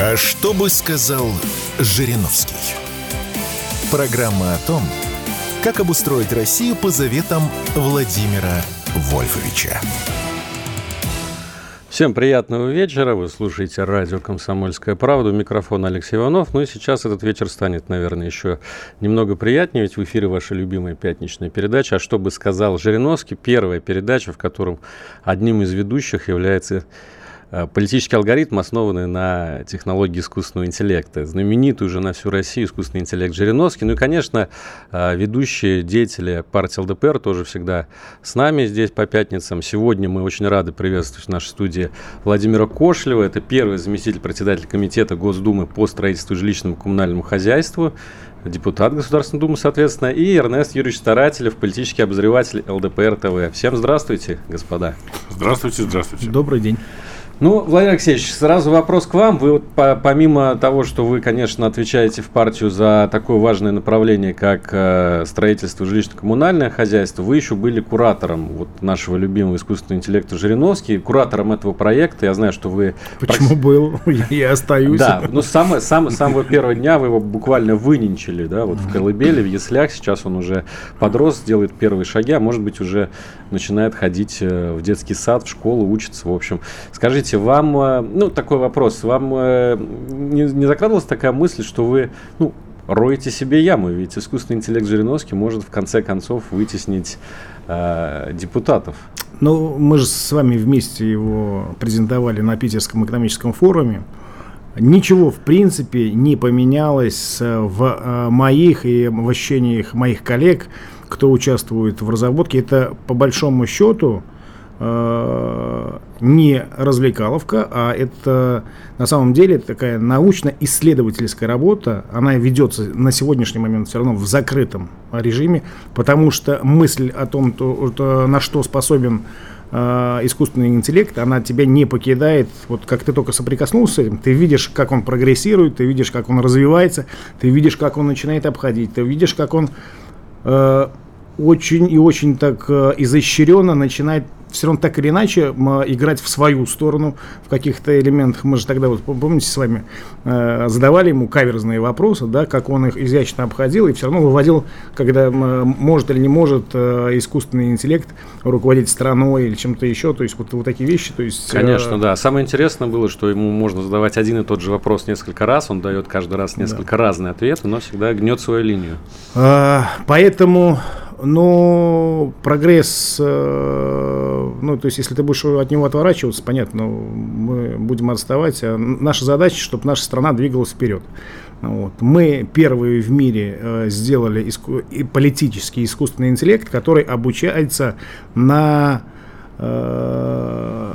А что бы сказал Жириновский? Программа о том, как обустроить Россию по заветам Владимира Вольфовича. Всем приятного вечера. Вы слушаете радио «Комсомольская правда». У микрофона Алексей Иванов. Ну и сейчас этот вечер станет, наверное, еще немного приятнее, ведь в эфире ваша любимая пятничная передача. А что бы сказал Жириновский? Первая передача, в котором одним из ведущих является политический алгоритм, основанный на технологии искусственного интеллекта. Знаменитый уже на всю Россию искусственный интеллект Жириновский. Ну и, конечно, э, ведущие деятели партии ЛДПР тоже всегда с нами здесь по пятницам. Сегодня мы очень рады приветствовать в нашей студии Владимира Кошлева. Это первый заместитель председателя комитета Госдумы по строительству и жилищному коммунальному хозяйству депутат Государственной Думы, соответственно, и Эрнест Юрьевич Старателев, политический обозреватель ЛДПР ТВ. Всем здравствуйте, господа. Здравствуйте, здравствуйте. Добрый день. Ну, Владимир Алексеевич, сразу вопрос к вам. Вы вот по, помимо того, что вы, конечно, отвечаете в партию за такое важное направление, как э, строительство жилищно-коммунальное хозяйство, вы еще были куратором вот нашего любимого искусственного интеллекта Жириновский, куратором этого проекта. Я знаю, что вы... Почему практи... был? Я остаюсь. Да, ну, с самого, сам, самого первого дня вы его буквально выненчили, да, вот в колыбели, в яслях. Сейчас он уже подрос, делает первые шаги, а может быть уже начинает ходить э, в детский сад, в школу, учится, в общем. Скажите, Скажите, вам, э, ну, такой вопрос, вам э, не, не закрадывалась такая мысль, что вы, ну, роете себе яму, ведь искусственный интеллект Жириновский может в конце концов вытеснить э, депутатов. Ну, мы же с вами вместе его презентовали на Питерском экономическом форуме. Ничего, в принципе, не поменялось в моих и в ощущениях моих коллег, кто участвует в разработке. Это, по большому счету, Э, не развлекаловка, а это на самом деле такая научно-исследовательская работа. Она ведется на сегодняшний момент все равно в закрытом режиме, потому что мысль о том, то, на что способен э, искусственный интеллект, она тебя не покидает. Вот как ты только соприкоснулся с этим, ты видишь, как он прогрессирует, ты видишь, как он развивается, ты видишь, как он начинает обходить, ты видишь, как он э, очень и очень так э, изощренно начинает все равно так или иначе играть в свою сторону в каких-то элементах. Мы же тогда, вот помните, с вами э, задавали ему каверзные вопросы, да, как он их изящно обходил и все равно выводил, когда может или не может э, искусственный интеллект руководить страной или чем-то еще, то есть вот, вот такие вещи. То есть, Конечно, э, да. Самое интересное было, что ему можно задавать один и тот же вопрос несколько раз, он дает каждый раз несколько да. разные ответы, но всегда гнет свою линию. А, поэтому но прогресс, э, ну, то есть, если ты будешь от него отворачиваться, понятно, мы будем отставать. А наша задача, чтобы наша страна двигалась вперед. Вот. Мы первые в мире э, сделали иску- и политический искусственный интеллект, который обучается на э,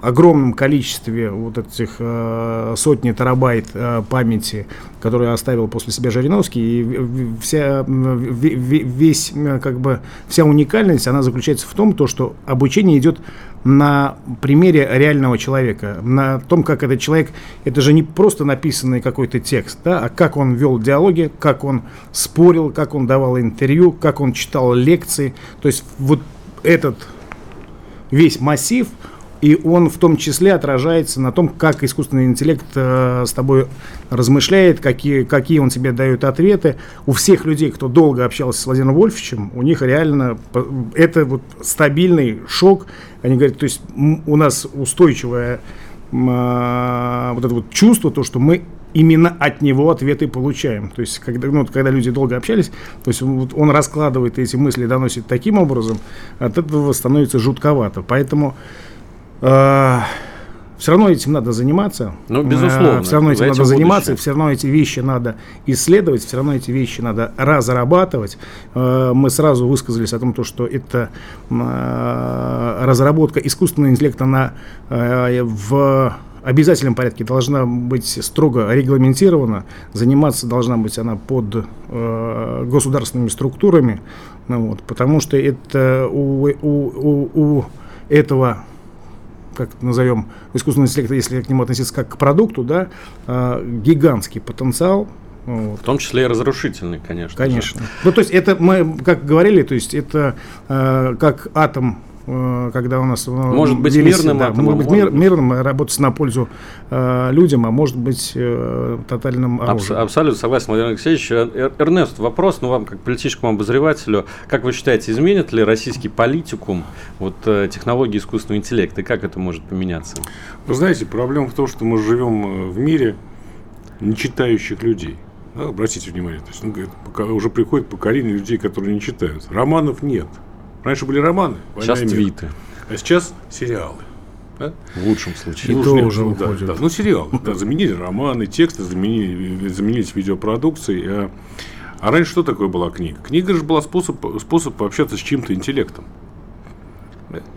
огромном количестве вот этих э, сотни терабайт э, памяти, которые оставил после себя Жириновский, и вся, весь, как бы, вся уникальность, она заключается в том, то, что обучение идет на примере реального человека, на том, как этот человек, это же не просто написанный какой-то текст, да, а как он вел диалоги, как он спорил, как он давал интервью, как он читал лекции, то есть вот этот весь массив, и он в том числе отражается на том, как искусственный интеллект э, с тобой размышляет, какие, какие он тебе дает ответы. У всех людей, кто долго общался с Владимиром Вольфовичем, у них реально это вот стабильный шок. Они говорят, то есть у нас устойчивое э, вот это вот чувство, то, что мы именно от него ответы получаем. То есть, когда, ну, когда люди долго общались, то есть вот он раскладывает эти мысли, доносит таким образом, от этого становится жутковато. Поэтому все равно этим надо заниматься. Ну, безусловно. А, все равно этим надо заниматься, все равно эти вещи надо исследовать, все равно эти вещи надо разрабатывать. А, мы сразу высказались о том, что это разработка искусственного интеллекта на, в обязательном порядке должна быть строго регламентирована, заниматься должна быть она под э, государственными структурами, ну, вот, потому что это у, у, у, у этого как назовем, искусственного интеллекта, если к нему относиться как к продукту, да, э, гигантский потенциал. Вот. В том числе и разрушительный, конечно. Конечно. Же. Ну, то есть это мы, как говорили, то есть это э, как атом когда у нас... Э, может быть велись, мирным да, Может быть мир, мирным, работать на пользу э, людям, а может быть э, тотальным оружием. Абс- абсолютно согласен, Владимир Алексеевич. Эрнест, вопрос, ну вам как политическому обозревателю, как вы считаете, изменит ли российский политикум вот, технологии искусственного интеллекта, и как это может поменяться? Вы знаете, проблема в том, что мы живем в мире нечитающих людей. Да, обратите внимание, то есть, ну, пока, уже приходит поколение людей, которые не читают. Романов нет. Раньше были романы. Сейчас твиты. А сейчас сериалы. Да? В лучшем случае. И, И то уже да, да, Ну, сериалы. Да, заменили романы, тексты, заменили, заменились видеопродукцией. А, а раньше что такое была книга? Книга же была способ, способ пообщаться с чьим-то интеллектом.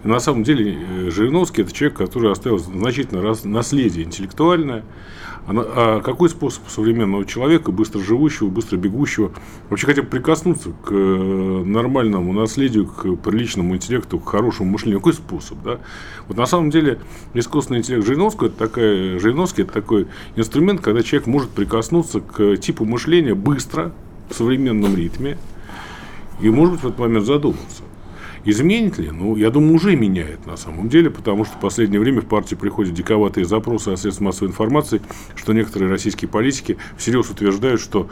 На самом деле э, Жириновский – это человек, который оставил значительное наследие интеллектуальное, а какой способ современного человека, быстро живущего, быстро бегущего, вообще хотя бы прикоснуться к э, нормальному наследию, к приличному интеллекту, к хорошему мышлению? Какой способ? Да? Вот на самом деле искусственный интеллект Жириновского это такая, Жириновский это такой инструмент, когда человек может прикоснуться к типу мышления быстро, в современном ритме, и, может быть, в этот момент задуматься. Изменит ли? Ну, я думаю, уже меняет на самом деле, потому что в последнее время в партии приходят диковатые запросы о средствах массовой информации, что некоторые российские политики всерьез утверждают, что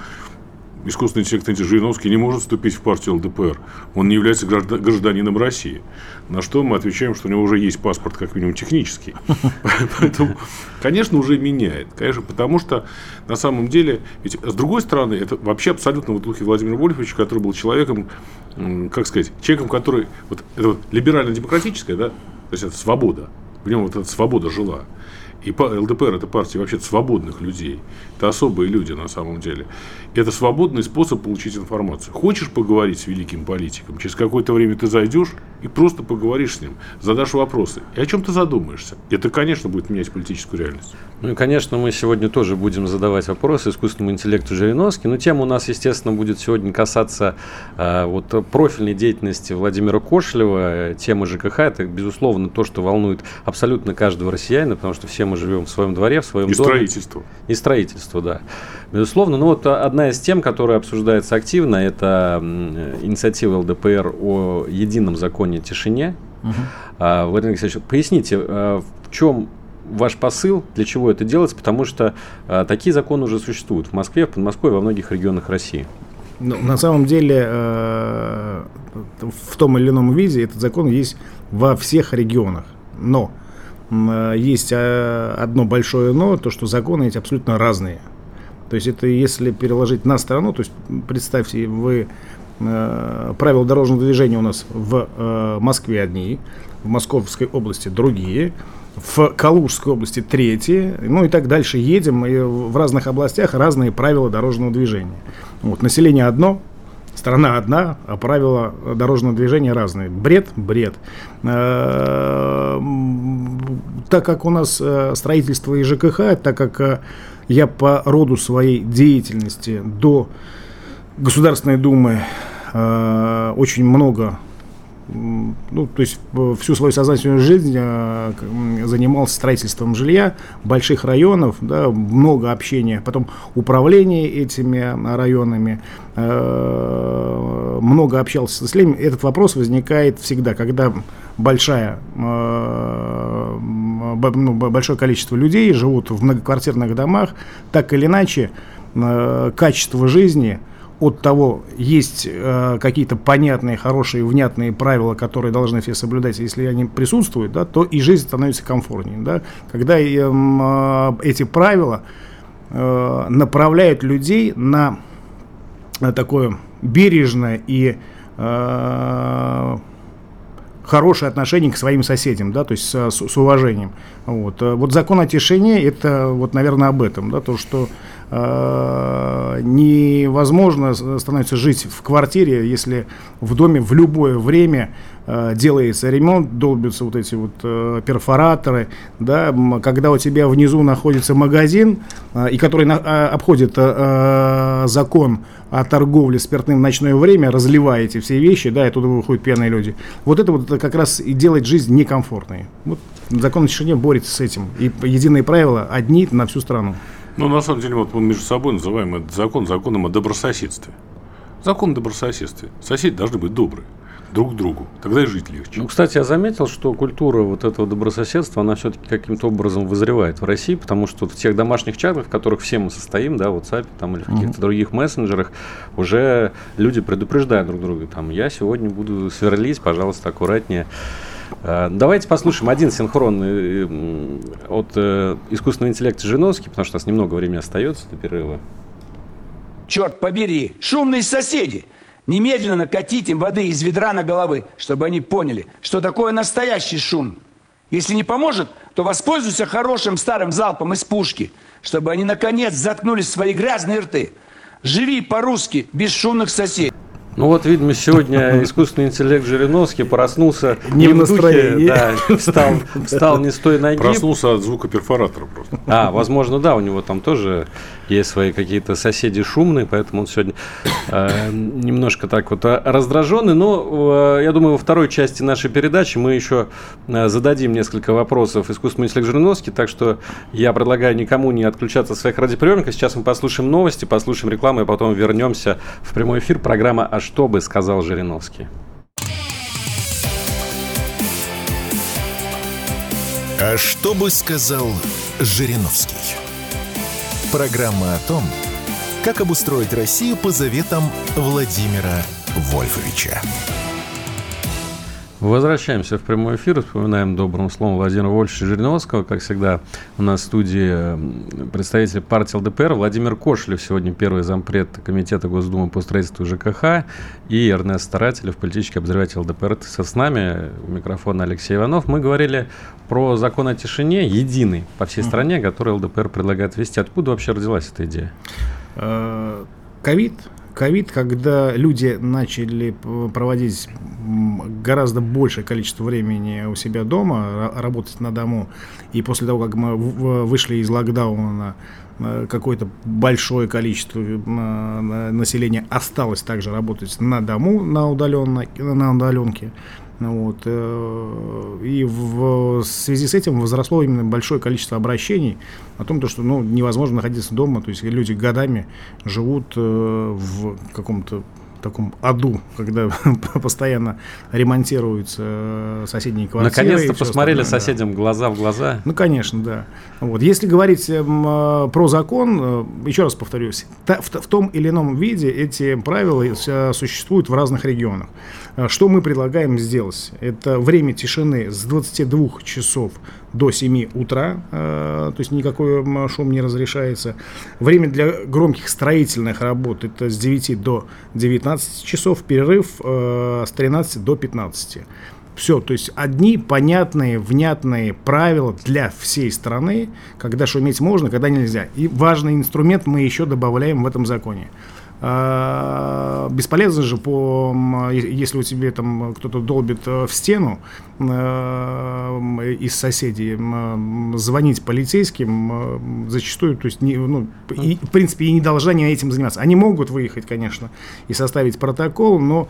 искусственный интеллект Жириновский не может вступить в партию ЛДПР. Он не является гражданином России. На что мы отвечаем, что у него уже есть паспорт, как минимум, технический. Поэтому, конечно, уже меняет. Конечно, потому что на самом деле, ведь с другой стороны, это вообще абсолютно в духе Владимира Вольфовича, который был человеком, как сказать, человеком, который, вот, это вот либерально-демократическая, да, то есть это свобода, в нем вот эта свобода жила. И ЛДПР – это партия вообще свободных людей. Это особые люди на самом деле. Это свободный способ получить информацию. Хочешь поговорить с великим политиком, через какое-то время ты зайдешь и просто поговоришь с ним, задашь вопросы. И о чем ты задумаешься. Это, конечно, будет менять политическую реальность. Ну и, конечно, мы сегодня тоже будем задавать вопросы искусственному интеллекту Жириновски. Но тема у нас, естественно, будет сегодня касаться э, вот, профильной деятельности Владимира Кошелева. Тема ЖКХ – это, безусловно, то, что волнует абсолютно каждого россиянина, потому что все мы живем в своем дворе, в своем и доме. И строительство. И строительство, да. Безусловно. Ну вот одна из тем, которая обсуждается активно, это инициатива ЛДПР о едином законе тишине. Угу. А, Владимир Алексеевич, поясните, а, в чем ваш посыл, для чего это делается, потому что а, такие законы уже существуют в Москве, в Подмосковье, во многих регионах России. Ну, на самом деле, э, в том или ином виде этот закон есть во всех регионах. Но э, есть э, одно большое но, то, что законы эти абсолютно разные. То есть это если переложить на страну, то есть представьте, вы э, правила дорожного движения у нас в э, Москве одни, в Московской области другие, в Калужской области третьи, ну и так дальше едем, и в разных областях разные правила дорожного движения. Вот, население одно, страна одна, а правила дорожного движения разные. Бред, бред. Э, так как у нас э, строительство и ЖКХ, так как э, я по роду своей деятельности до Государственной Думы э, очень много ну, то есть всю свою сознательную жизнь э, занимался строительством жилья, больших районов, да, много общения, потом управление этими районами, э, много общался с населением. Этот вопрос возникает всегда, когда большая, э, ну, большое количество людей живут в многоквартирных домах, так или иначе э, качество жизни от того, есть э, какие-то понятные, хорошие, внятные правила, которые должны все соблюдать, если они присутствуют, да, то и жизнь становится комфортнее. Да? Когда э, э, эти правила э, направляют людей на, на такое бережное и э, хорошее отношение к своим соседям, да, то есть с, с уважением. Вот. Э, вот закон о тишине, это вот, наверное, об этом, да, то, что э, невозможно становится жить в квартире, если в доме в любое время делается ремонт, долбятся вот эти вот э, перфораторы, да, когда у тебя внизу находится магазин, э, и который на, э, обходит э, закон о торговле спиртным в ночное время, разливаете все вещи, да, и оттуда выходят пьяные люди. Вот это вот как раз и делает жизнь некомфортной. Вот закон о тишине борется с этим. И единые правила одни на всю страну. Ну, на самом деле, вот мы между собой называем этот закон законом о добрососедстве. Закон о добрососедстве. Соседи должны быть добрые. Друг к другу. Тогда и жить легче. Ну, кстати, я заметил, что культура вот этого добрососедства, она все-таки каким-то образом вызревает в России, потому что в тех домашних чатах, в которых все мы состоим, да, в WhatsApp там, или в каких-то mm-hmm. других мессенджерах, уже люди предупреждают друг друга. Там, я сегодня буду сверлить, пожалуйста, аккуратнее. А, давайте послушаем один синхронный от э, искусственного интеллекта Жириновский, потому что у нас немного времени остается до перерыва. Черт побери, шумные соседи! Немедленно накатить им воды из ведра на головы, чтобы они поняли, что такое настоящий шум. Если не поможет, то воспользуйся хорошим старым залпом из пушки, чтобы они наконец заткнули свои грязные рты. Живи по-русски, без шумных соседей. Ну вот, видимо, сегодня искусственный интеллект Жириновский проснулся не, в настроении. Да, встал, встал не с той ноги. Проснулся от звука перфоратора просто. А, возможно, да, у него там тоже есть свои какие-то соседи шумные, поэтому он сегодня э, немножко так вот э, раздраженный. Но э, я думаю, во второй части нашей передачи мы еще э, зададим несколько вопросов искусственному интеллекту Жириновский, так что я предлагаю никому не отключаться от своих радиоприемников. Сейчас мы послушаем новости, послушаем рекламу, и потом вернемся в прямой эфир. Программа «А что бы сказал Жириновский?» А что бы сказал Жириновский? Программа о том, как обустроить Россию по заветам Владимира Вольфовича. Возвращаемся в прямой эфир. Вспоминаем добрым словом Владимира Вольфовича Жириновского. Как всегда, у нас в студии представитель партии ЛДПР Владимир Кошелев, сегодня первый зампред Комитета Госдумы по строительству ЖКХ, и Эрнест Старателев, политический обозреватель ЛДПР. Со с нами, у микрофона Алексей Иванов. Мы говорили про закон о тишине, единый по всей стране, который ЛДПР предлагает ввести. Откуда вообще родилась эта идея? Э, ковид ковид, когда люди начали проводить гораздо большее количество времени у себя дома, работать на дому, и после того, как мы вышли из локдауна, э, какое-то большое количество э, населения осталось также работать на дому, на, удаленно, на удаленке, вот. Э, и в связи с этим возросло именно большое количество обращений о том, что ну, невозможно находиться дома. То есть люди годами живут э, в каком-то таком аду, когда постоянно ремонтируются э, соседние квартиры. Наконец-то посмотрели соседям да. глаза в глаза. Ну, конечно, да. Вот. Если говорить эм, э, про закон, э, еще раз повторюсь, в, в том или ином виде эти правила существуют в разных регионах. Что мы предлагаем сделать? Это время тишины с 22 часов до 7 утра, э, то есть никакой шум не разрешается. Время для громких строительных работ это с 9 до 19 часов, перерыв э, с 13 до 15. Все, то есть одни понятные, внятные правила для всей страны, когда шуметь можно, когда нельзя. И важный инструмент мы еще добавляем в этом законе. А, бесполезно же, по, если у тебя там кто-то долбит э, в стену э, из соседей, звонить полицейским зачастую, то есть, не, ну, и, в принципе, и не должны они этим заниматься. Они могут выехать, конечно, и составить протокол, но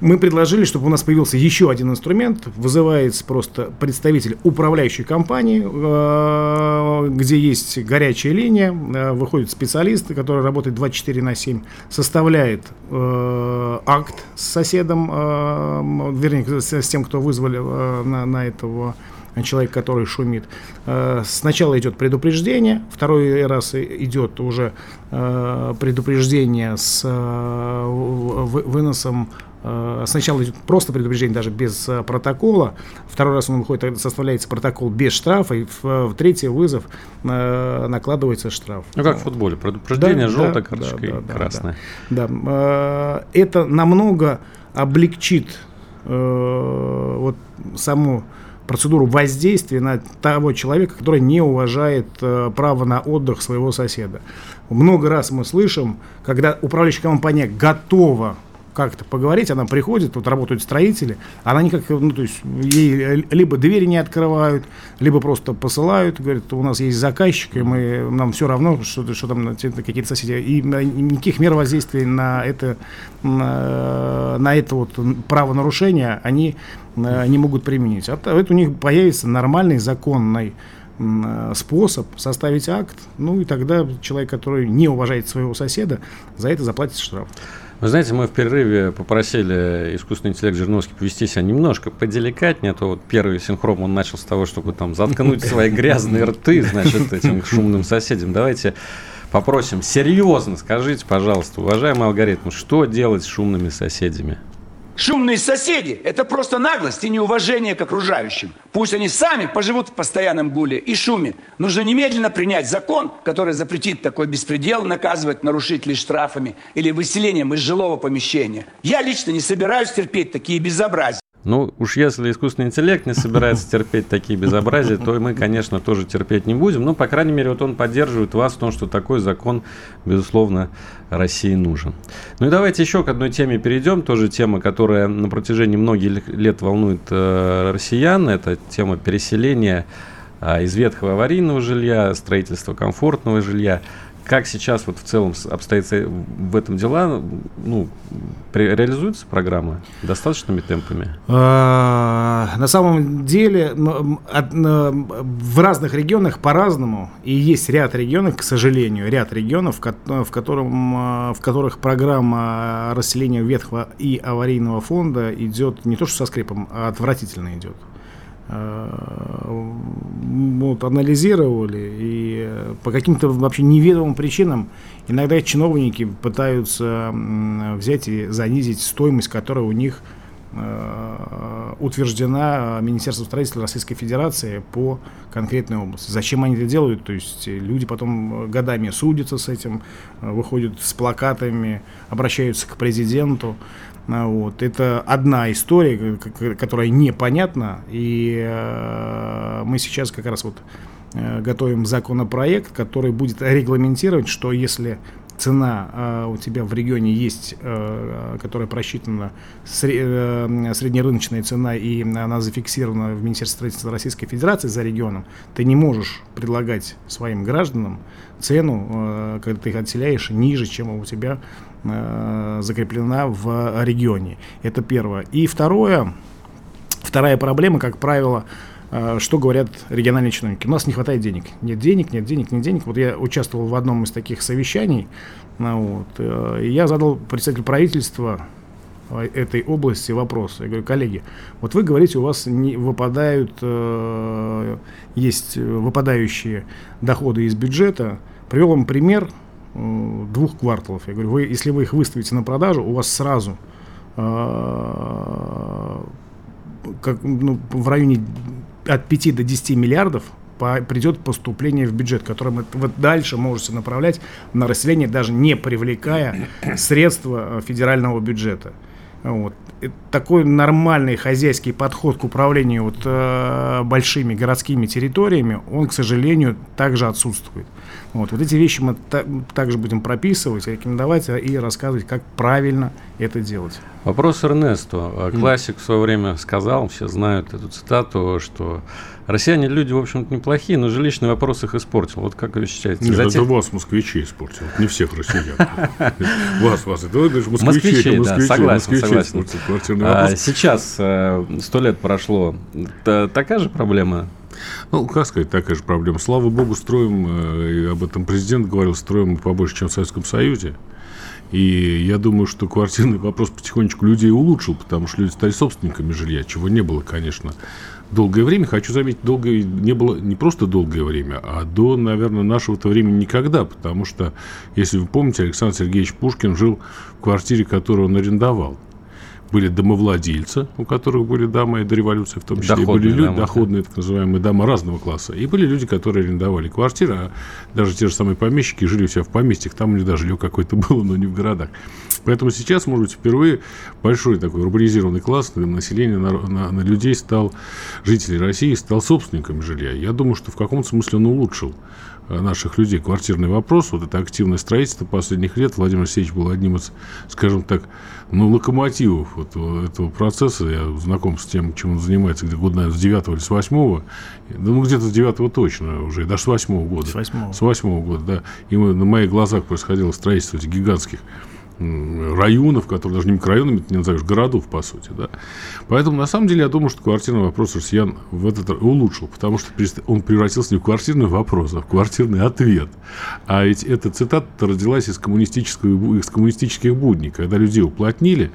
мы предложили, чтобы у нас появился еще один инструмент. Вызывается просто представитель управляющей компании, э, где есть горячая линия, э, выходит специалист, который работает 24 на 7, составляет э, акт с соседом, вернее, с тем, кто вызвали на, на этого человек, который шумит. Сначала идет предупреждение, второй раз идет уже предупреждение с выносом сначала идет просто предупреждение, даже без э, протокола. Второй раз он выходит, составляется протокол без штрафа. И в, в третий вызов э, накладывается штраф. Ну, как в футболе. Предупреждение, да, желтая да, карточка да, и красная. Да, да. Это намного облегчит вот саму процедуру воздействия на того человека, который не уважает э, право на отдых своего соседа. Много раз мы слышим, когда управляющая компания готова как-то поговорить, она приходит, тут работают строители, она никак, ну, то есть, ей либо двери не открывают, либо просто посылают, говорят, у нас есть заказчик, и мы, нам все равно, что, что там какие-то соседи, и никаких мер воздействия на это, на, на это вот правонарушение они э, не могут применить. А это у них появится нормальный, законный способ составить акт, ну и тогда человек, который не уважает своего соседа, за это заплатит штраф. Вы знаете, мы в перерыве попросили искусственный интеллект Жириновский повести себя немножко поделикатнее, а то вот первый синхром он начал с того, чтобы там заткнуть свои грязные рты, значит, этим шумным соседям. Давайте попросим серьезно, скажите, пожалуйста, уважаемый алгоритм, что делать с шумными соседями? Шумные соседи – это просто наглость и неуважение к окружающим. Пусть они сами поживут в постоянном гуле и шуме. Нужно немедленно принять закон, который запретит такой беспредел, наказывать нарушителей штрафами или выселением из жилого помещения. Я лично не собираюсь терпеть такие безобразия. Ну, уж если искусственный интеллект не собирается терпеть такие безобразия, то мы, конечно, тоже терпеть не будем. Но, по крайней мере, вот он поддерживает вас в том, что такой закон, безусловно, России нужен. Ну и давайте еще к одной теме перейдем. Тоже тема, которая на протяжении многих лет волнует э, россиян. Это тема переселения э, из ветхого аварийного жилья, строительства комфортного жилья. Как сейчас вот в целом обстоит в этом дела? Ну, реализуется программа достаточными темпами? А, на самом деле в разных регионах по-разному. И есть ряд регионов, к сожалению, ряд регионов, в, котором, в которых программа расселения ветхого и аварийного фонда идет не то что со скрипом, а отвратительно идет. Э, вот, анализировали, и по каким-то вообще неведомым причинам иногда чиновники пытаются взять и занизить стоимость, которая у них э, утверждена Министерством строительства Российской Федерации по конкретной области. Зачем они это делают? То есть люди потом годами судятся с этим, э, выходят с плакатами, обращаются к президенту. А, вот. Это одна история, которая непонятна, и э, мы сейчас как раз вот э, готовим законопроект, который будет регламентировать, что если цена э, у тебя в регионе есть, которая просчитана, сре, среднерыночная цена, и она зафиксирована в Министерстве строительства Российской Федерации за регионом, ты не можешь предлагать своим гражданам цену, когда ты их отселяешь, ниже, чем у тебя Э, закреплена в регионе. Это первое. И второе, вторая проблема, как правило, э, что говорят региональные чиновники? У нас не хватает денег. Нет денег, нет денег, нет денег. Вот я участвовал в одном из таких совещаний. Ну вот, э, и я задал представителю правительства этой области вопрос. Я говорю, коллеги, вот вы говорите, у вас не выпадают, э, есть выпадающие доходы из бюджета. Привел вам пример Э, двух кварталов. Я говорю, вы, если вы их выставите на продажу, у вас сразу э, как, ну, в районе от 5 до 10 миллиардов по, придет поступление в бюджет, которое вы, вы дальше можете направлять на расселение, даже не привлекая средства э, федерального бюджета. Вот. такой нормальный хозяйский подход к управлению вот, э, большими городскими территориями, он, к сожалению, также отсутствует. Вот, вот эти вещи мы та- также будем прописывать, рекомендовать и рассказывать, как правильно это делать. Вопрос Эрнесту. Классик в свое время сказал, все знают эту цитату, что россияне люди, в общем-то, неплохие, но жилищный вопрос их испортил. Вот как вы считаете? Нет, Затем... это вас, москвичи, испортил, не всех россиян. Вас, вас, это москвичи, да, согласен, согласен. А сейчас, э, сто лет прошло, такая же проблема ну, как сказать, такая же проблема. Слава богу, строим, э, и об этом президент говорил, строим побольше, чем в Советском Союзе. И я думаю, что квартирный вопрос потихонечку людей улучшил, потому что люди стали собственниками жилья, чего не было, конечно, долгое время. Хочу заметить, долгое не было не просто долгое время, а до, наверное, нашего-то времени никогда, потому что, если вы помните, Александр Сергеевич Пушкин жил в квартире, которую он арендовал были домовладельцы, у которых были дома и до революции в том числе. Доходные были люди, дома, доходные, так называемые дома разного класса. И были люди, которые арендовали квартиры, а даже те же самые помещики жили у себя в поместьях, там у них даже жилье какое-то было, но не в городах. Поэтому сейчас, может быть, впервые большой такой урбанизированный класс населения, на, на, на людей стал, жителей России, стал собственниками жилья. Я думаю, что в каком-то смысле он улучшил наших людей квартирный вопрос, вот это активное строительство последних лет, Владимир Алексеевич был одним из, скажем так, ну, локомотивов вот этого процесса. Я знаком с тем, чем он занимается, где года, наверное, с 9 или с 8 ну, где-то с 9 точно уже, даже с 8 года. С 8 С 8 года, да. И мы, на моих глазах происходило строительство этих гигантских районов, которые даже не микрорайонами, ты не назовешь, городов, по сути. Да? Поэтому, на самом деле, я думаю, что квартирный вопрос россиян в этот улучшил, потому что он превратился не в квартирный вопрос, а в квартирный ответ. А ведь эта цитата родилась из, коммунистического, из коммунистических будней, когда людей уплотнили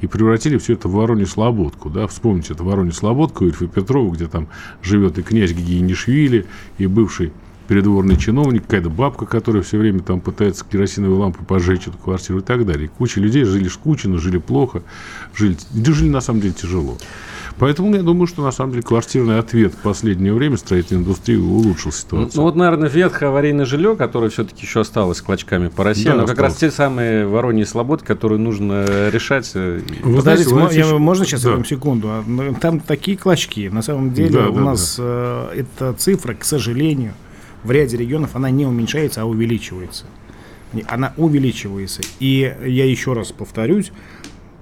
и превратили все это в Воронеж Слободку. Да? Вспомните, это Воронеж Слободку, Ильфа Петрова, где там живет и князь Гигиенишвили, и бывший передворный чиновник, какая-то бабка, которая все время там пытается керосиновой лампой пожечь эту квартиру и так далее. Куча людей жили скучно, жили плохо, жили, жили на самом деле тяжело. Поэтому я думаю, что на самом деле квартирный ответ в последнее время строительной индустрии улучшил ситуацию. Ну вот, наверное, ветхое аварийное жилье, которое все-таки еще осталось клочками по России, да, но как раз те самые вороньи слободы, которые нужно решать. Э, Вы Подождите, знаете, я, еще... можно сейчас да. одну секунду? А, там такие клочки. На самом деле да, у да, нас да. Э, эта цифра, к сожалению, в ряде регионов она не уменьшается, а увеличивается. Она увеличивается. И я еще раз повторюсь,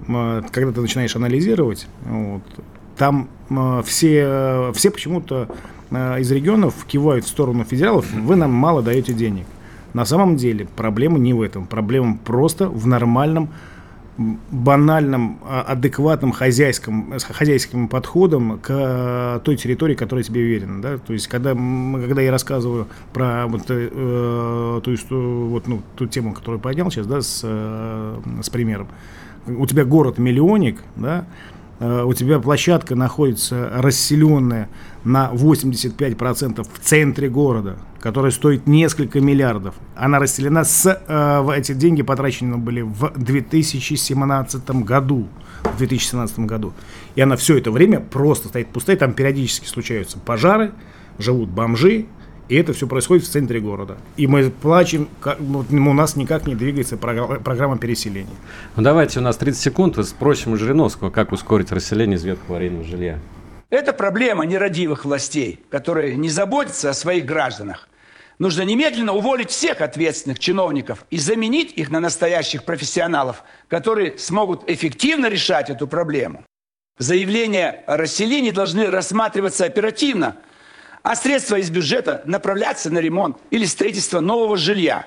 когда ты начинаешь анализировать, вот, там все, все почему-то из регионов кивают в сторону федералов, вы нам мало даете денег. На самом деле проблема не в этом. Проблема просто в нормальном банальным, а, адекватным хозяйским, хозяйским подходом к э, той территории, которая тебе уверена. Да? То есть, когда, когда я рассказываю про вот, э, э то есть, вот, ну, ту тему, которую поднял сейчас, да, с, э, с примером. У тебя город-миллионник, да, у тебя площадка находится расселенная на 85% в центре города, которая стоит несколько миллиардов. Она расселена с... Э, эти деньги потрачены были в 2017 году. В 2017 году. И она все это время просто стоит пустая. Там периодически случаются пожары, живут бомжи, и это все происходит в центре города. И мы плачем, у нас никак не двигается программа переселения. Ну давайте, у нас 30 секунд, спросим у Жириновского, как ускорить расселение из ветхого аварийного жилья. Это проблема нерадивых властей, которые не заботятся о своих гражданах. Нужно немедленно уволить всех ответственных чиновников и заменить их на настоящих профессионалов, которые смогут эффективно решать эту проблему. Заявления о расселении должны рассматриваться оперативно – а средства из бюджета направляться на ремонт или строительство нового жилья.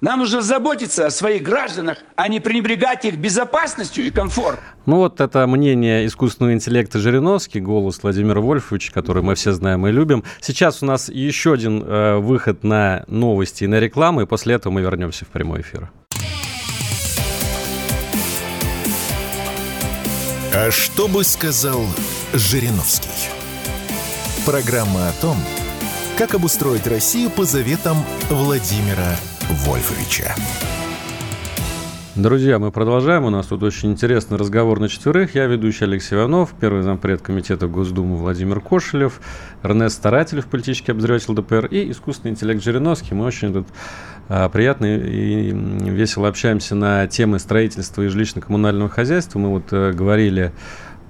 Нам нужно заботиться о своих гражданах, а не пренебрегать их безопасностью и комфортом. Ну вот это мнение искусственного интеллекта Жириновский, голос Владимира Вольфовича, который мы все знаем и любим. Сейчас у нас еще один э, выход на новости и на рекламу, и после этого мы вернемся в прямой эфир. А что бы сказал Жириновский? Программа о том, как обустроить Россию по заветам Владимира Вольфовича. Друзья, мы продолжаем. У нас тут очень интересный разговор на четверых. Я ведущий Алексей Иванов, первый зампред комитета Госдумы Владимир Кошелев, Эрнест Старателев, политический обозреватель ДПР и искусственный интеллект Жириновский. Мы очень тут а, приятно и весело общаемся на темы строительства и жилищно-коммунального хозяйства. Мы вот а, говорили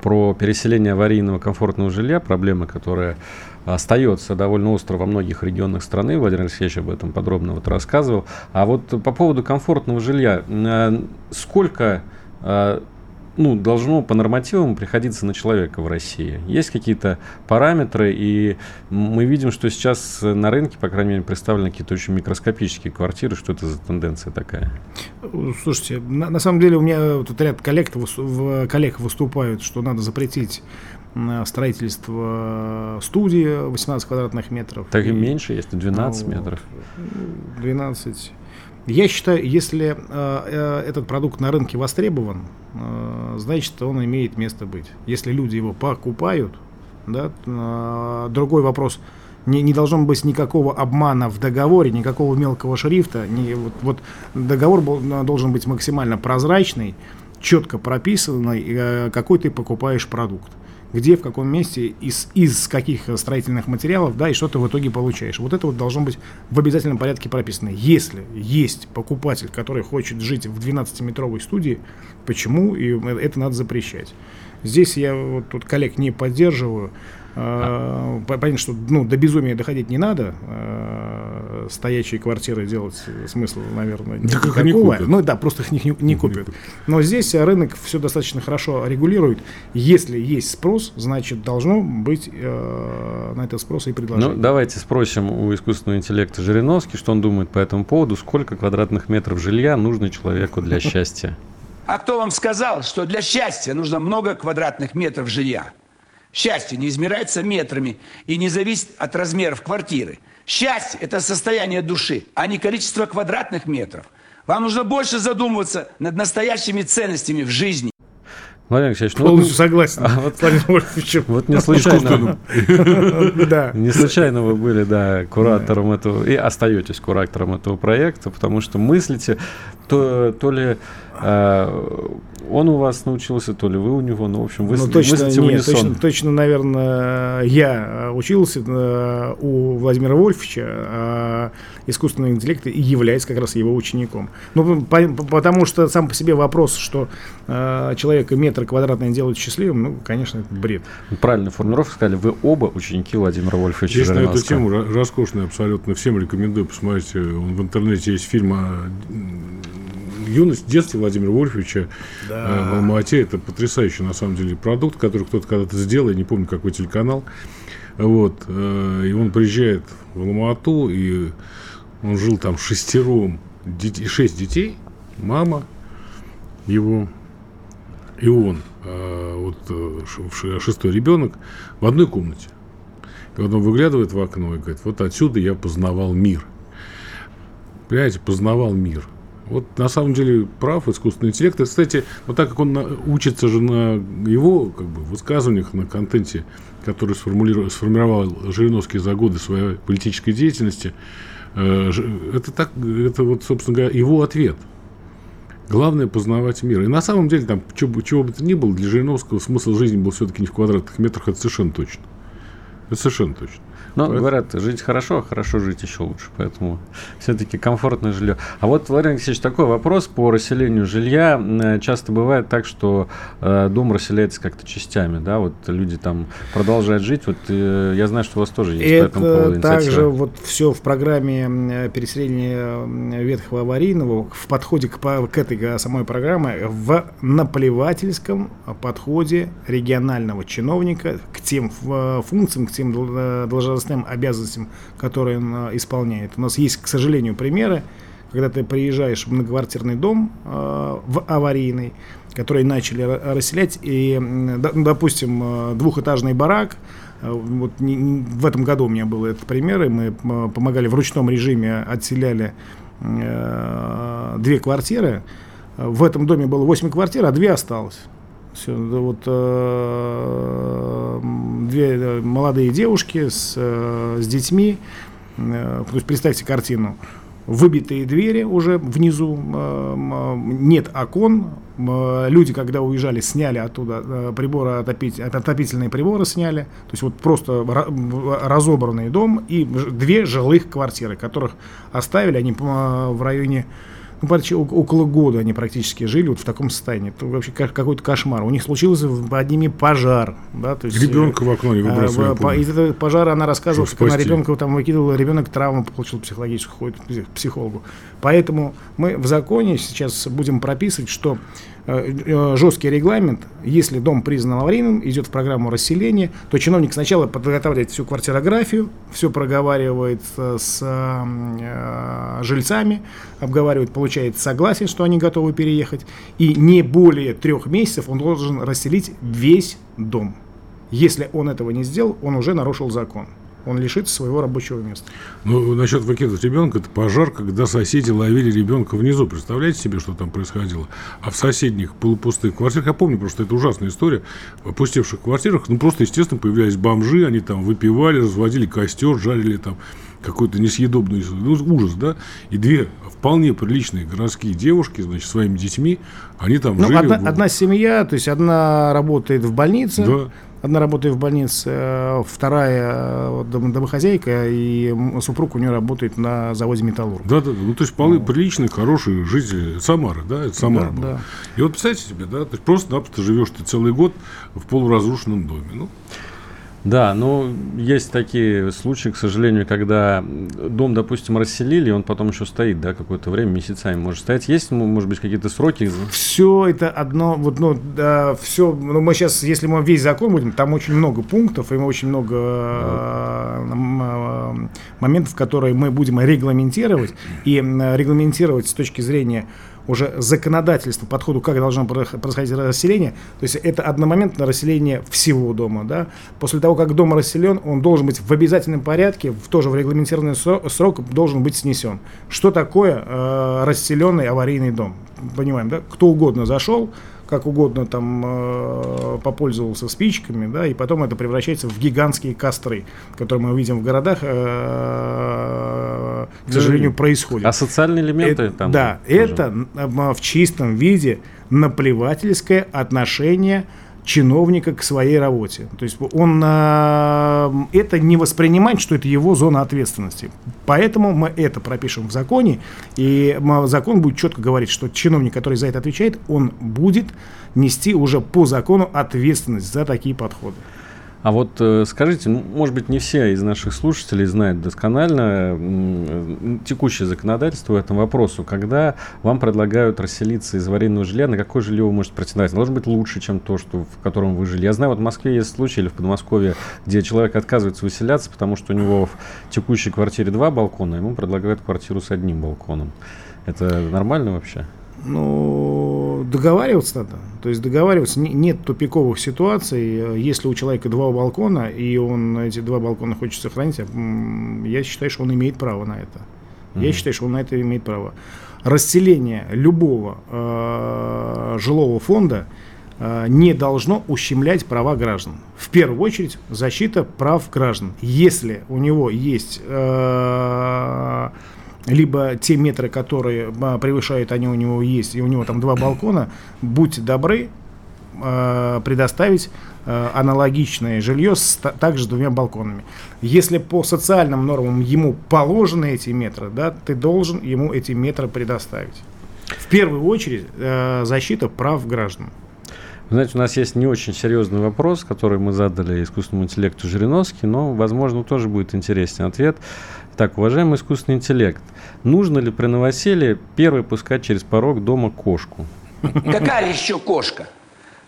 про переселение аварийного комфортного жилья, проблема, которая остается довольно остро во многих регионах страны. Владимир Алексеевич об этом подробно вот рассказывал. А вот по поводу комфортного жилья, э, сколько э, ну, должно по нормативам приходиться на человека в России. Есть какие-то параметры, и мы видим, что сейчас на рынке, по крайней мере, представлены какие-то очень микроскопические квартиры. Что это за тенденция такая? Слушайте, на, на самом деле у меня тут ряд коллег, в, коллег выступают, что надо запретить строительство студии 18 квадратных метров. Так и, и меньше, если 12 ну, метров. 12. Я считаю, если э, э, этот продукт на рынке востребован, э, значит, он имеет место быть. Если люди его покупают, да, э, другой вопрос, не, не должно быть никакого обмана в договоре, никакого мелкого шрифта. Не, вот, вот договор был, должен быть максимально прозрачный, четко прописанный, э, какой ты покупаешь продукт где, в каком месте, из, из каких строительных материалов, да, и что ты в итоге получаешь. Вот это вот должно быть в обязательном порядке прописано. Если есть покупатель, который хочет жить в 12-метровой студии, почему и это надо запрещать? Здесь я вот тут коллег не поддерживаю. А. Понятно, что ну, до безумия доходить не надо. А, стоячие квартиры делать смысла, наверное, да никакого. Не купят. Ну да, просто их не, не, не купят. Но здесь рынок все достаточно хорошо регулирует. Если есть спрос, значит, должно быть э, на этот спрос и предложение. Ну, давайте спросим у искусственного интеллекта Жириновский, что он думает по этому поводу, сколько квадратных метров жилья нужно человеку для счастья. А кто вам сказал, что для счастья нужно много квадратных метров жилья? Счастье не измеряется метрами и не зависит от размеров квартиры. Счастье – это состояние души, а не количество квадратных метров. Вам нужно больше задумываться над настоящими ценностями в жизни. Владимир Алексеевич, ну, полностью согласен. А вот, вот не случайно, да. не случайно вы были, да, куратором этого и остаетесь куратором этого проекта, потому что мыслите то, то ли э, он у вас научился, то ли вы у него, ну, в общем, вы ну, точно, нет, точно, точно, наверное, я учился э, у Владимира Вольфовича, а искусственный интеллект и является как раз его учеником. Ну, по, потому что сам по себе вопрос, что э, человека метр квадратный делают счастливым, ну, конечно, это бред. Правильная формулировка сказали, вы оба ученики Владимира Вольфовича Здесь на эту тему роскошная абсолютно, всем рекомендую посмотреть, он в интернете есть фильм о юность, детстве Владимира Вольфовича да. э, в Алмате. Это потрясающий, на самом деле, продукт, который кто-то когда-то сделал, я не помню, какой телеканал. Вот. Э, и он приезжает в Алмату, и он жил там шестером, детей, шесть детей, мама его, и он, э, вот шестой ребенок, в одной комнате. И вот он выглядывает в окно и говорит, вот отсюда я познавал мир. Понимаете, познавал мир – вот на самом деле прав искусственный интеллект. И, кстати, вот так как он учится же на его как бы, высказываниях, на контенте, который сформировал Жириновский за годы своей политической деятельности, э, это, так, это вот, собственно говоря, его ответ. Главное познавать мир. И на самом деле, там, чего, чего бы то ни было, для Жириновского смысл жизни был все-таки не в квадратных метрах, это совершенно точно. Это совершенно точно. Но Поэтому... говорят, жить хорошо, а хорошо жить еще лучше. Поэтому все-таки комфортное жилье. А вот, Владимир Алексеевич, такой вопрос по расселению жилья. Э, часто бывает так, что э, дом расселяется как-то частями, да, вот люди там продолжают жить. Вот э, я знаю, что у вас тоже есть Это по этому поводу также вот все в программе переселения ветхого аварийного, в подходе к, к этой самой программе, в наплевательском подходе регионального чиновника к тем функциям, к тем должностным должностным обязанностям, которые он э, исполняет. У нас есть, к сожалению, примеры, когда ты приезжаешь в многоквартирный дом э, в аварийный, который начали расселять, и, ну, допустим, э, двухэтажный барак, вот в этом году у меня был этот пример, и мы помогали в ручном режиме, отселяли две квартиры. В этом доме было 8 квартир, а две осталось. Все, вот э, две э, молодые девушки с, э, с детьми. Э, то есть представьте картину. Выбитые двери уже внизу, нет окон. Люди, когда уезжали, сняли оттуда приборы отопить, отопительные приборы сняли. То есть вот просто разобранный дом и две жилых квартиры, которых оставили они в районе ну, почти около года они практически жили вот в таком состоянии. Это вообще какой-то кошмар. У них случился под ними пожар. Да, то есть, ребенка в окно не выбрасывали. А, из этого пожара она рассказывала, что она ребенка там выкидывала, ребенок травму получил психологическую, ходит к психологу. Поэтому мы в законе сейчас будем прописывать, что Э, э, жесткий регламент. Если дом признан аварийным, идет в программу расселения, то чиновник сначала подготавливает всю квартирографию, все проговаривает с э, жильцами, обговаривает, получает согласие, что они готовы переехать, и не более трех месяцев он должен расселить весь дом. Если он этого не сделал, он уже нарушил закон он лишится своего рабочего места. Ну, насчет выкидывать ребенка, это пожар, когда соседи ловили ребенка внизу. Представляете себе, что там происходило? А в соседних полупустых квартирах, я помню, просто это ужасная история, в опустевших квартирах, ну, просто, естественно, появлялись бомжи, они там выпивали, разводили костер, жарили там какой-то несъедобный ну, ужас, да, и две вполне приличные городские девушки, значит, своими детьми, они там ну, жили. Одна, в... одна семья, то есть одна работает в больнице, да. Одна работает в больнице, э, вторая э, домохозяйка, и супруг у нее работает на заводе «Металлург». Да, да, ну то есть вполне ну. приличные, хорошие жители Самары, да, это Самара да, Да. И вот представьте себе, да, ты просто-напросто живешь ты целый год в полуразрушенном доме. Ну, Да, ну, есть такие случаи, к сожалению, когда дом, допустим, расселили, он потом еще стоит, да, какое-то время, месяцами может стоять. Есть, может быть, какие-то сроки? Все это одно, вот, ну, да, все, ну, мы сейчас, если мы весь закон будем, там очень много пунктов, и очень много да. Э, моментов, которые мы будем регламентировать, и регламентировать с точки зрения уже законодательство подходу, как должно происходить расселение. То есть это одномоментное расселение всего дома. Да? После того, как дом расселен, он должен быть в обязательном порядке, в тоже в регламентированный срок должен быть снесен. Что такое э, расселенный аварийный дом? Понимаем, да? Кто угодно зашел, как угодно там э, попользовался спичками, да, и потом это превращается в гигантские костры, которые мы видим в городах, э, к сожалению, происходят. А социальные элементы это, там? Да, тоже. это в чистом виде наплевательское отношение чиновника к своей работе. То есть он э, это не воспринимает, что это его зона ответственности. Поэтому мы это пропишем в законе, и закон будет четко говорить, что чиновник, который за это отвечает, он будет нести уже по закону ответственность за такие подходы. А вот э, скажите, может быть, не все из наших слушателей знают досконально текущее законодательство в этом вопросу. Когда вам предлагают расселиться из аварийного жилья, на какое жилье вы можете претендовать? Должно быть лучше, чем то, что, в котором вы жили. Я знаю, вот в Москве есть случаи или в Подмосковье, где человек отказывается выселяться, потому что у него в текущей квартире два балкона, ему предлагают квартиру с одним балконом. Это нормально вообще? Ну, договариваться надо. То есть договариваться. Нет тупиковых ситуаций. Если у человека два балкона, и он эти два балкона хочет сохранить, я считаю, что он имеет право на это. Mm-hmm. Я считаю, что он на это имеет право. Расселение любого э, жилого фонда э, не должно ущемлять права граждан. В первую очередь защита прав граждан. Если у него есть э, либо те метры, которые а, превышают, они у него есть, и у него там два балкона, будьте добры, а, предоставить а, аналогичное жилье с также с двумя балконами. Если по социальным нормам ему положены эти метры, да, ты должен ему эти метры предоставить. В первую очередь защита прав граждан. знаете, у нас есть не очень серьезный вопрос, который мы задали искусственному интеллекту Жириновски, но, возможно, тоже будет интересный ответ. Так, уважаемый искусственный интеллект, нужно ли при новоселье первый пускать через порог дома кошку? Какая еще кошка?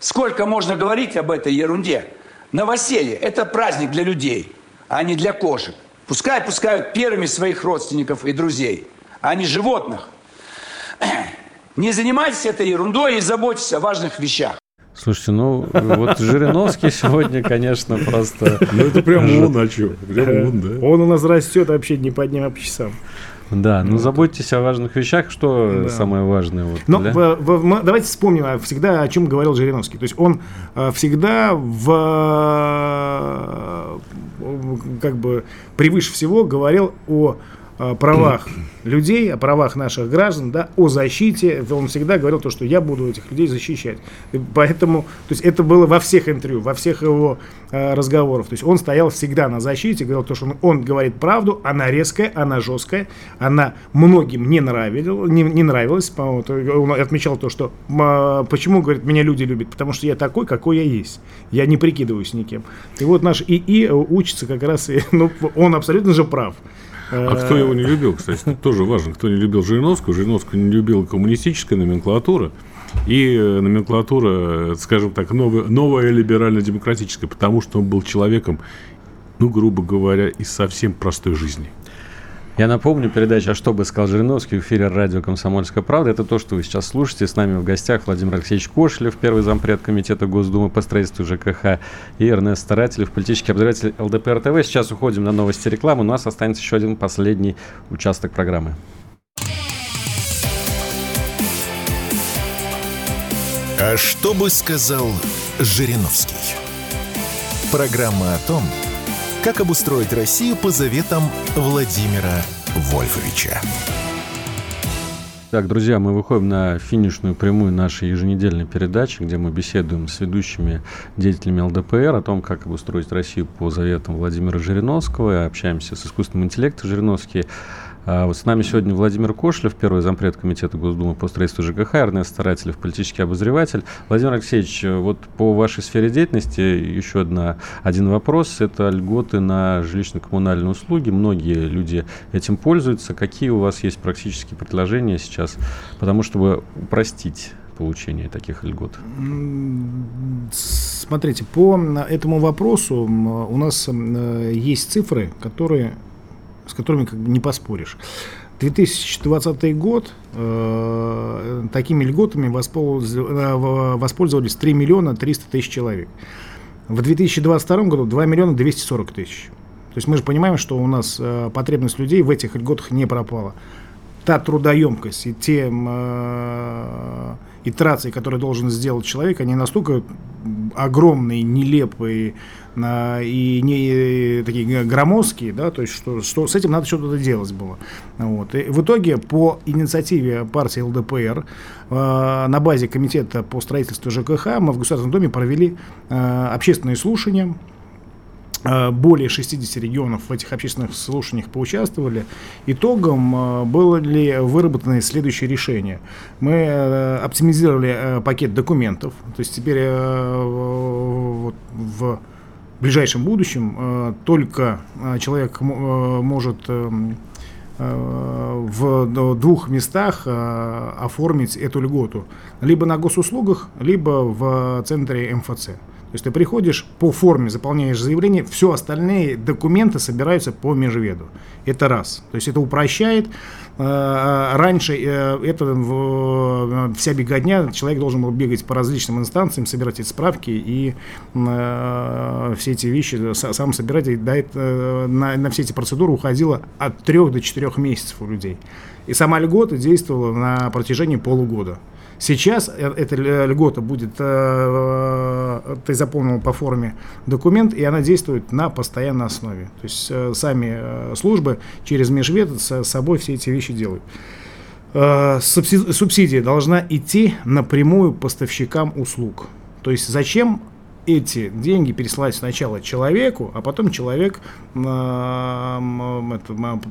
Сколько можно говорить об этой ерунде? Новоселье – это праздник для людей, а не для кошек. Пускай пускают первыми своих родственников и друзей, а не животных. Не занимайтесь этой ерундой и заботьтесь о важных вещах. Слушайте, ну вот Жириновский сегодня, конечно, просто... Ну это прям он, а что? Прям он, да? Он у нас растет вообще не по дням, а по часам. Да, ну вот. заботьтесь о важных вещах, что да. самое важное. Вот, Но для... в, в, в, давайте вспомним а, всегда, о чем говорил Жириновский. То есть он а, всегда в как бы превыше всего говорил о правах людей, о правах наших граждан, да, о защите. Он всегда говорил то, что я буду этих людей защищать. И поэтому, то есть это было во всех интервью, во всех его э, разговорах. То есть он стоял всегда на защите, говорил то, что он, он говорит правду, она резкая, она жесткая, она многим не, нравил, не, не нравилась. Он отмечал то, что э, почему, говорит, меня люди любят, потому что я такой, какой я есть. Я не прикидываюсь никем. И вот наш ИИ учится как раз, и, ну, он абсолютно же прав. А кто его не любил, кстати, тоже важно. Кто не любил Жириновского, Жириновского не любила коммунистическая номенклатура и э, номенклатура, скажем так, новая, новая либерально-демократическая, потому что он был человеком, ну, грубо говоря, из совсем простой жизни. Я напомню, передача «А что бы сказал Жириновский» в эфире радио «Комсомольская правда». Это то, что вы сейчас слушаете. С нами в гостях Владимир Алексеевич Кошелев, первый зампред Комитета Госдумы по строительству ЖКХ, и Эрнест Старателев, политический обозреватель ЛДПР ТВ. Сейчас уходим на новости рекламы. У нас останется еще один последний участок программы. А что бы сказал Жириновский? Программа о том, как обустроить Россию по заветам Владимира Вольфовича. Так, друзья, мы выходим на финишную прямую нашей еженедельной передачи, где мы беседуем с ведущими деятелями ЛДПР о том, как обустроить Россию по заветам Владимира Жириновского, общаемся с искусственным интеллектом Жириновский А вот с нами сегодня Владимир Кошлев, первый зампред Комитета Госдумы по строительству ЖКХ, Эрнест Старателев, политический обозреватель. Владимир Алексеевич, вот по вашей сфере деятельности еще одна, один вопрос. Это льготы на жилищно-коммунальные услуги. Многие люди этим пользуются. Какие у вас есть практические предложения сейчас, потому чтобы упростить получения таких льгот? Смотрите, по этому вопросу у нас э, есть цифры, которые, с которыми как бы не поспоришь. 2020 год э, такими льготами воспользовались, э, воспользовались 3 миллиона 300 тысяч человек. В 2022 году 2 миллиона 240 тысяч. То есть мы же понимаем, что у нас э, потребность людей в этих льготах не пропала. Та трудоемкость и те э, итерации, которые должен сделать человек, они настолько огромные, нелепые э, и не такие громоздкие, да, то есть что, что с этим надо что-то делать было. Вот. И в итоге по инициативе партии ЛДПР э, на базе комитета по строительству ЖКХ мы в Государственном Доме провели э, общественные слушания более 60 регионов в этих общественных слушаниях поучаствовали. Итогом были выработаны следующие решения. Мы оптимизировали пакет документов, то есть теперь в ближайшем будущем только человек может в двух местах оформить эту льготу. Либо на госуслугах, либо в центре МФЦ. То есть ты приходишь по форме, заполняешь заявление, все остальные документы собираются по межведу. Это раз. То есть это упрощает. Э, раньше э, это э, вся беготня, человек должен был бегать по различным инстанциям, собирать эти справки и все эти вещи сам собирать. И на, все эти процедуры уходило от трех до четырех месяцев у людей. И сама льгота действовала на протяжении полугода. Сейчас э, эта льгота будет, э, э, ты заполнил по форме документ, и она действует на постоянной основе. То есть сами службы через межвед с собой все эти вещи делают. Субсидия должна идти напрямую поставщикам услуг. То есть зачем эти деньги пересылать сначала человеку, а потом человек это,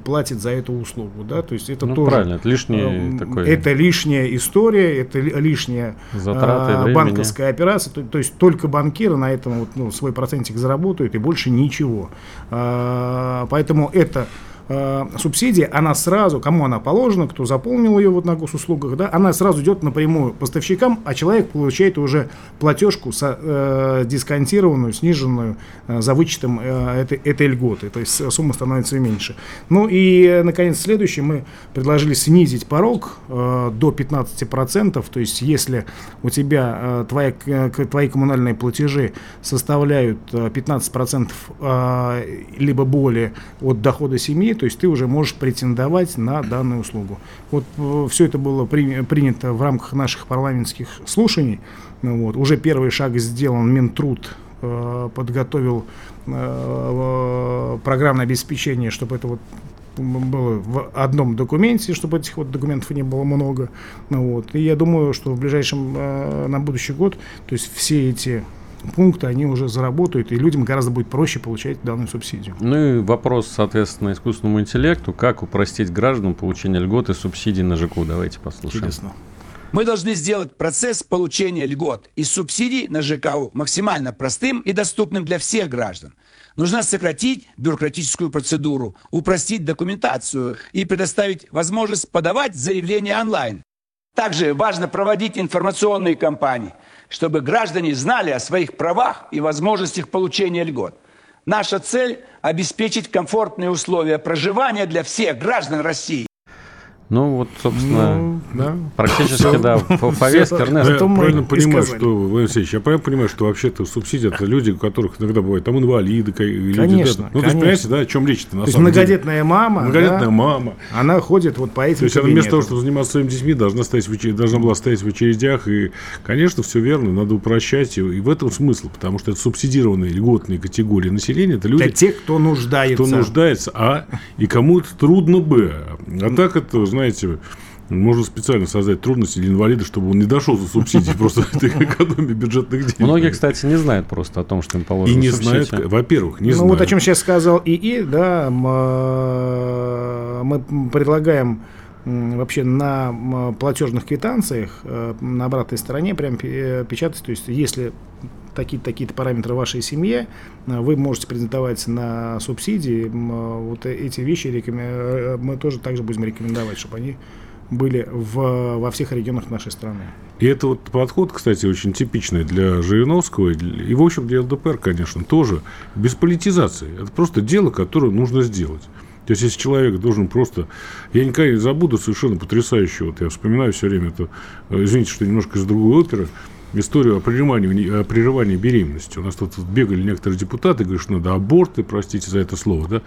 платит за эту услугу, да, то есть это ну, тоже правильно, это лишняя такой... это лишняя история, это лишняя Затраты э, банковская операция, то, то есть только банкиры на этом вот, ну, свой процентик заработают и больше ничего, э, поэтому это э, субсидия, она сразу, кому она положена, кто заполнил ее вот на госуслугах, да, она сразу идет напрямую поставщикам, а человек получает уже платежку со, э, дисконтированную, сниженную э, за вычетом э, этой, этой льготы, то есть сумма становится меньше. Ну и, наконец, следующее, мы предложили снизить порог э, до 15%, то есть если у тебя э, твои, э, твои коммунальные платежи составляют э, 15% э, либо более от дохода семьи, то есть ты уже можешь претендовать на данную услугу. Вот э, все это было при, принято в рамках наших парламентских слушаний. Ну, вот. Уже первый шаг сделан, Минтруд э, подготовил э, программное обеспечение, чтобы это вот было в одном документе, чтобы этих вот документов не было много. Ну, вот. И я думаю, что в ближайшем, э, на будущий год, то есть все эти пункты, они уже заработают, и людям гораздо будет проще получать данную субсидию. Ну и вопрос, соответственно, искусственному интеллекту, как упростить гражданам получение льгот и субсидий на ЖКУ. Давайте послушаем. Чудесно. Мы должны сделать процесс получения льгот и субсидий на ЖКУ максимально простым и доступным для всех граждан. Нужно сократить бюрократическую процедуру, упростить документацию и предоставить возможность подавать заявления онлайн. Также важно проводить информационные кампании – чтобы граждане знали о своих правах и возможностях получения льгот. Наша цель – обеспечить комфортные условия проживания для всех граждан России. Ну, вот, собственно, ну, да. практически, да, по повестке. Эрнест, я правильно понимаю, что, Владимир Алексеевич, я правильно понимаю, что вообще-то субсидия это люди, у которых иногда бывают там инвалиды, люди, конечно, да. Ну, то есть, понимаете, да, о чем речь-то на то самом многодетная деле. мама, многодетная да, мама, она ходит вот по этим То есть, она вместо того, чтобы заниматься своими детьми, должна, стоять в очер... должна была стоять в очередях, и, конечно, все верно, надо упрощать, и в этом смысл, потому что это субсидированные льготные категории населения, это люди... Для тех, кто нуждается. Кто нуждается, а, и кому-то трудно бы. А так это, знаете, Можно специально создать трудности для инвалида, чтобы он не дошел за субсидии, просто это экономия бюджетных денег. Многие, кстати, не знают просто о том, что им положено И не знают, во-первых, не ну, знают. вот о чем сейчас сказал ИИ, да, э, мы предлагаем вообще на платежных квитанциях э, на обратной стороне прям э, печатать, то есть если такие-то такие параметры вашей семье, вы можете претендовать на субсидии, вот эти вещи мы тоже также будем рекомендовать, чтобы они были в, во всех регионах нашей страны. И это вот подход, кстати, очень типичный для Жириновского и, в общем, для ЛДПР, конечно, тоже, без политизации. Это просто дело, которое нужно сделать. То есть, если человек должен просто... Я никогда не забуду совершенно потрясающего, вот я вспоминаю все время это, э, извините, что немножко из другой оперы, историю о прерывании, о прерывании беременности. У нас тут бегали некоторые депутаты, говорят, что надо аборты, простите за это слово, да,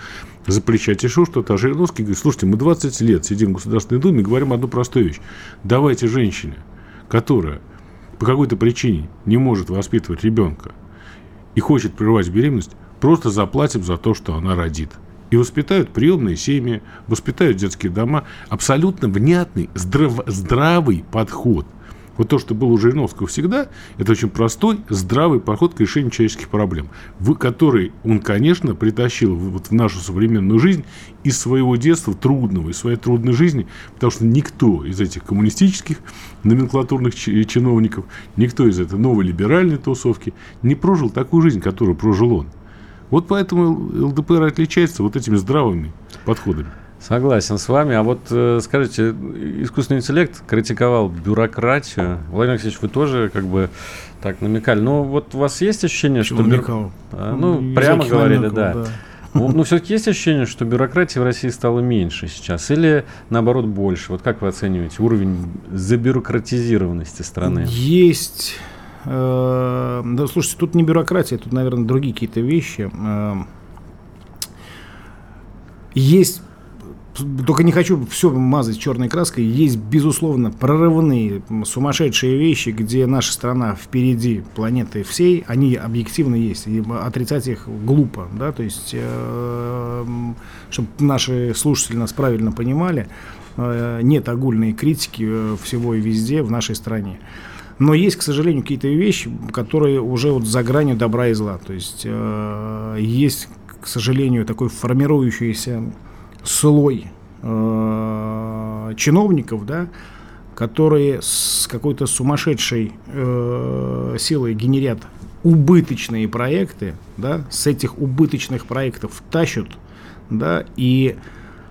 запрещать еще что-то. А Жириновский говорит, слушайте, мы 20 лет сидим в Государственной Думе и говорим одну простую вещь. Давайте женщине, которая по какой-то причине не может воспитывать ребенка и хочет прерывать беременность, просто заплатим за то, что она родит. И воспитают приемные семьи, воспитают детские дома. Абсолютно внятный, здрав, здравый подход – вот то, что было у Жириновского всегда, это очень простой, здравый подход к решению человеческих проблем, в который он, конечно, притащил вот в нашу современную жизнь из своего детства трудного, из своей трудной жизни, потому что никто из этих коммунистических номенклатурных чиновников, никто из этой новой либеральной тусовки не прожил такую жизнь, которую прожил он. Вот поэтому ЛДПР отличается вот этими здравыми подходами. Согласен с вами. А вот э, скажите, искусственный интеллект критиковал бюрократию. Владимир Алексеевич, вы тоже как бы так намекали. Но вот у вас есть ощущение, что... намекал? А, ну, прямо говорили, намекал, да. да. Ну, ну все-таки есть ощущение, что бюрократии в России стало меньше сейчас? Или, наоборот, больше? Вот как вы оцениваете уровень забюрократизированности страны? Есть... Э, да, слушайте, тут не бюрократия, тут, наверное, другие какие-то вещи. Э, есть только не хочу все мазать черной краской. Есть, безусловно, прорывные, сумасшедшие вещи, где наша страна впереди планеты всей. Они объективно есть. И отрицать их глупо. Да? То есть, э, чтобы наши слушатели нас правильно понимали, э, нет огульной критики э, всего и везде в нашей стране. Но есть, к сожалению, какие-то вещи, которые уже вот за гранью добра и зла. То есть есть, к сожалению, такой формирующийся слой э, чиновников, да, которые с какой-то сумасшедшей э, силой генерят убыточные проекты, да, с этих убыточных проектов тащат, да, и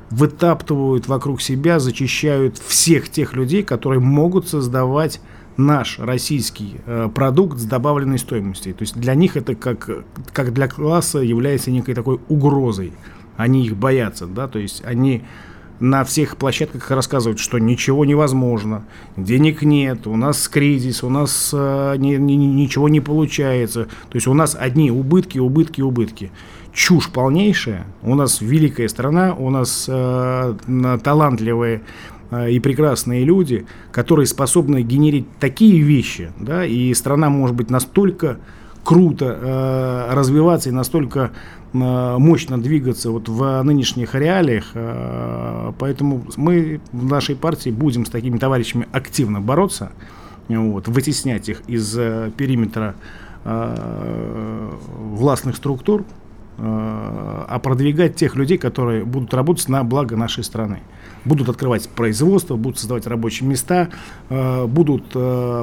вытаптывают вокруг себя, зачищают всех тех людей, которые могут создавать наш российский э, продукт с добавленной стоимостью. То есть для них это как, как для класса является некой такой угрозой они их боятся, да, то есть они на всех площадках рассказывают, что ничего невозможно, денег нет, у нас кризис, у нас э, ни, ни, ничего не получается. То есть у нас одни убытки, убытки, убытки. Чушь полнейшая. У нас великая страна, у нас э, талантливые э, и прекрасные люди, которые способны генерить такие вещи, да, и страна может быть настолько круто э, развиваться и настолько Э, мощно двигаться вот в нынешних реалиях. Э, поэтому мы в нашей партии будем с такими товарищами активно бороться, вот, вытеснять их из э, периметра властных структур, а продвигать тех людей, которые будут работать на благо нашей страны. Будут открывать производство, будут создавать рабочие места, будут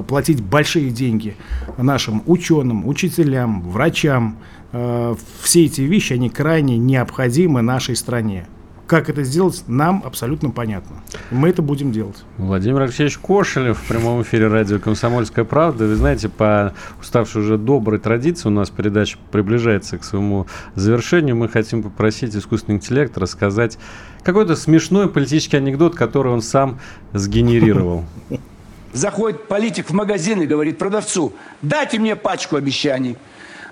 платить большие деньги нашим ученым, учителям, врачам, Э, все эти вещи, они крайне необходимы нашей стране. Как это сделать, нам абсолютно понятно. Мы это будем делать. Владимир Алексеевич Кошелев в прямом эфире радио «Комсомольская правда». Вы знаете, по уставшей уже доброй традиции у нас передача приближается к своему завершению. Мы хотим попросить искусственный интеллект рассказать какой-то смешной политический анекдот, который он сам сгенерировал. Заходит политик в магазин и говорит продавцу, дайте мне пачку обещаний.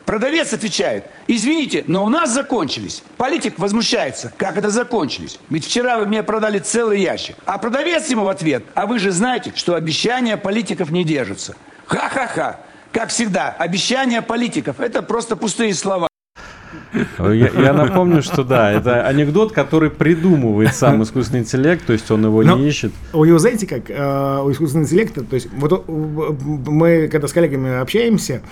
Продавец отвечает, извините, но у нас закончились. Политик возмущается, как это закончились? Ведь вчера вы мне продали целый ящик. А продавец ему в ответ, а вы же знаете, что обещания политиков не держатся. Ха-ха-ха. Как всегда, обещания политиков – это просто пустые слова. Я, я напомню, что да, это анекдот, который придумывает сам искусственный интеллект, то есть он его Но не ищет. У него, знаете, как э, у искусственного интеллекта, то есть вот э, мы, когда с коллегами общаемся,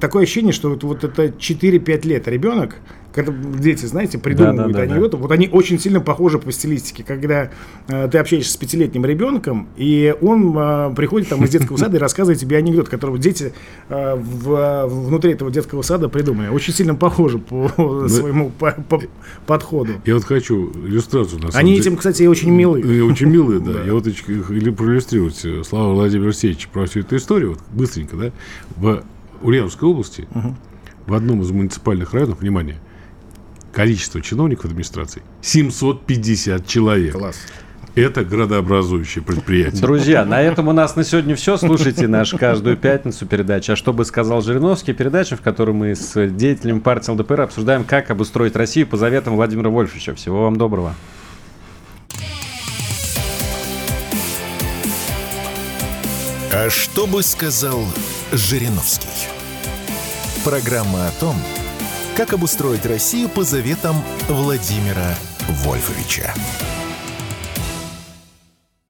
такое ощущение, что вот, вот это 4-5 лет ребенок, когда дети, знаете, придумывают Да-да-да-да. анекдоты, вот они очень сильно похожи по стилистике, когда э, ты общаешься с пятилетним ребенком, и он э, приходит там из детского сада и рассказывает тебе анекдот, который дети э, в- внутри этого детского сада придумали. Очень сильно похожи по своему по- по- подходу. Я вот хочу иллюстрацию на Они деле. этим, кстати, очень милы. Э, Очень милые, да. Я вот или проиллюстрировать э, слова Владимира Алексеевича про всю эту историю, вот быстренько, да, в Ульяновской области, в одном из муниципальных районов, внимание, количество чиновников администрации 750 человек. Класс. Это градообразующее предприятие. Друзья, на этом у нас на сегодня все. Слушайте наш каждую пятницу передачу «А что бы сказал Жириновский?» Передача, в которой мы с деятелями партии ЛДПР обсуждаем, как обустроить Россию по заветам Владимира Вольфовича. Всего вам доброго. А что бы сказал Жириновский? Программа о том, как обустроить Россию по заветам Владимира Вольфовича.